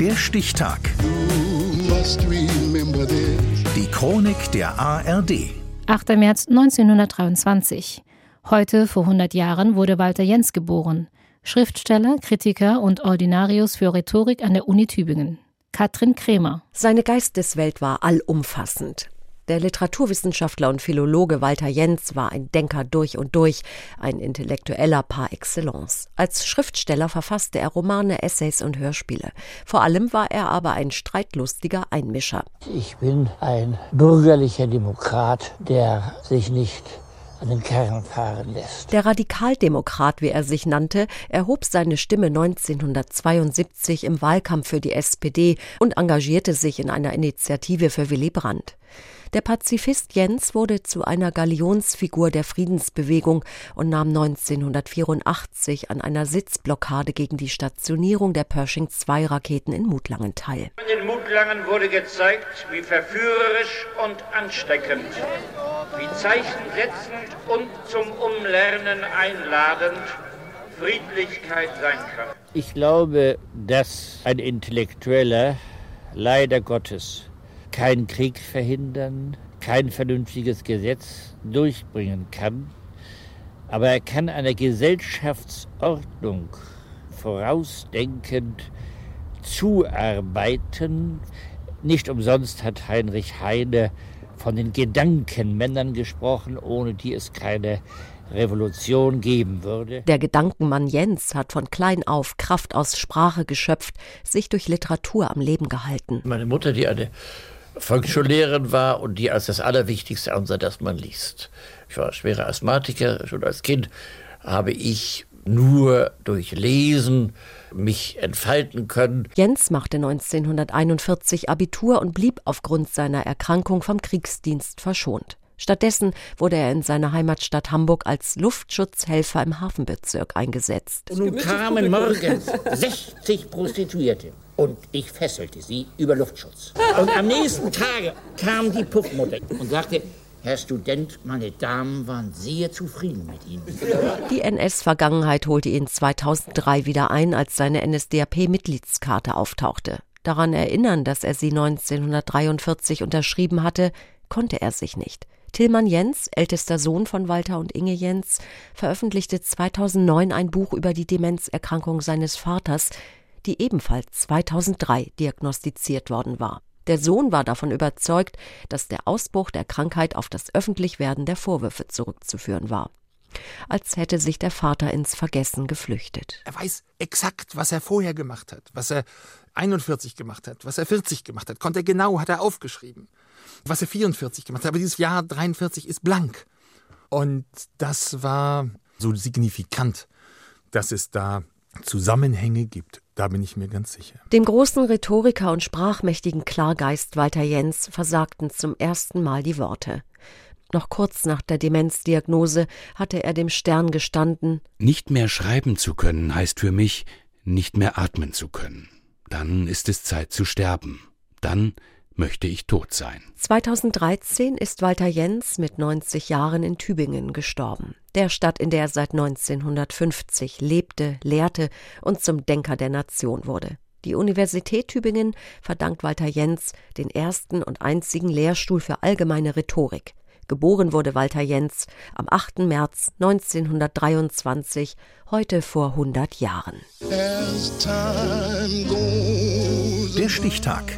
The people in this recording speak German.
Der Stichtag. Die Chronik der ARD. 8. März 1923. Heute, vor 100 Jahren, wurde Walter Jens geboren. Schriftsteller, Kritiker und Ordinarius für Rhetorik an der Uni Tübingen. Katrin Kremer. Seine Geisteswelt war allumfassend. Der Literaturwissenschaftler und Philologe Walter Jens war ein Denker durch und durch, ein Intellektueller par excellence. Als Schriftsteller verfasste er Romane, Essays und Hörspiele. Vor allem war er aber ein streitlustiger Einmischer. Ich bin ein bürgerlicher Demokrat, der sich nicht an den Kern fahren lässt. Der Radikaldemokrat, wie er sich nannte, erhob seine Stimme 1972 im Wahlkampf für die SPD und engagierte sich in einer Initiative für Willy Brandt. Der Pazifist Jens wurde zu einer Galionsfigur der Friedensbewegung und nahm 1984 an einer Sitzblockade gegen die Stationierung der Pershing-2-Raketen in Mutlangen teil. In Mutlangen wurde gezeigt, wie verführerisch und ansteckend, wie zeichensetzend und zum Umlernen einladend Friedlichkeit sein kann. Ich glaube, dass ein Intellektueller leider Gottes keinen Krieg verhindern, kein vernünftiges Gesetz durchbringen kann, aber er kann einer Gesellschaftsordnung vorausdenkend zuarbeiten. Nicht umsonst hat Heinrich Heine von den Gedankenmännern gesprochen, ohne die es keine Revolution geben würde. Der Gedankenmann Jens hat von klein auf Kraft aus Sprache geschöpft, sich durch Literatur am Leben gehalten. Meine Mutter, die eine Volksschullehrerin war und die als das Allerwichtigste ansah, dass man liest. Ich war schwerer Asthmatiker, schon als Kind habe ich nur durch Lesen mich entfalten können. Jens machte 1941 Abitur und blieb aufgrund seiner Erkrankung vom Kriegsdienst verschont. Stattdessen wurde er in seiner Heimatstadt Hamburg als Luftschutzhelfer im Hafenbezirk eingesetzt. Und nun kamen morgens 60 Prostituierte und ich fesselte sie über Luftschutz. Und am nächsten Tage kam die Puffmutter und sagte, Herr Student, meine Damen waren sehr zufrieden mit Ihnen. Die NS-Vergangenheit holte ihn 2003 wieder ein, als seine NSDAP-Mitgliedskarte auftauchte. Daran erinnern, dass er sie 1943 unterschrieben hatte, konnte er sich nicht. Tillmann Jens, ältester Sohn von Walter und Inge Jens, veröffentlichte 2009 ein Buch über die Demenzerkrankung seines Vaters, die ebenfalls 2003 diagnostiziert worden war. Der Sohn war davon überzeugt, dass der Ausbruch der Krankheit auf das Öffentlichwerden der Vorwürfe zurückzuführen war. Als hätte sich der Vater ins Vergessen geflüchtet. Er weiß exakt, was er vorher gemacht hat, was er 41 gemacht hat, was er 40 gemacht hat. Konnte er genau, hat er aufgeschrieben was er 44 gemacht hat. Aber dieses Jahr 43 ist blank. Und das war so signifikant, dass es da Zusammenhänge gibt. Da bin ich mir ganz sicher. Dem großen Rhetoriker und sprachmächtigen Klargeist Walter Jens versagten zum ersten Mal die Worte. Noch kurz nach der Demenzdiagnose hatte er dem Stern gestanden Nicht mehr schreiben zu können heißt für mich, nicht mehr atmen zu können. Dann ist es Zeit zu sterben. Dann möchte ich tot sein. 2013 ist Walter Jens mit 90 Jahren in Tübingen gestorben. Der Stadt, in der er seit 1950 lebte, lehrte und zum Denker der Nation wurde. Die Universität Tübingen verdankt Walter Jens den ersten und einzigen Lehrstuhl für allgemeine Rhetorik. Geboren wurde Walter Jens am 8. März 1923, heute vor 100 Jahren. Der Stichtag.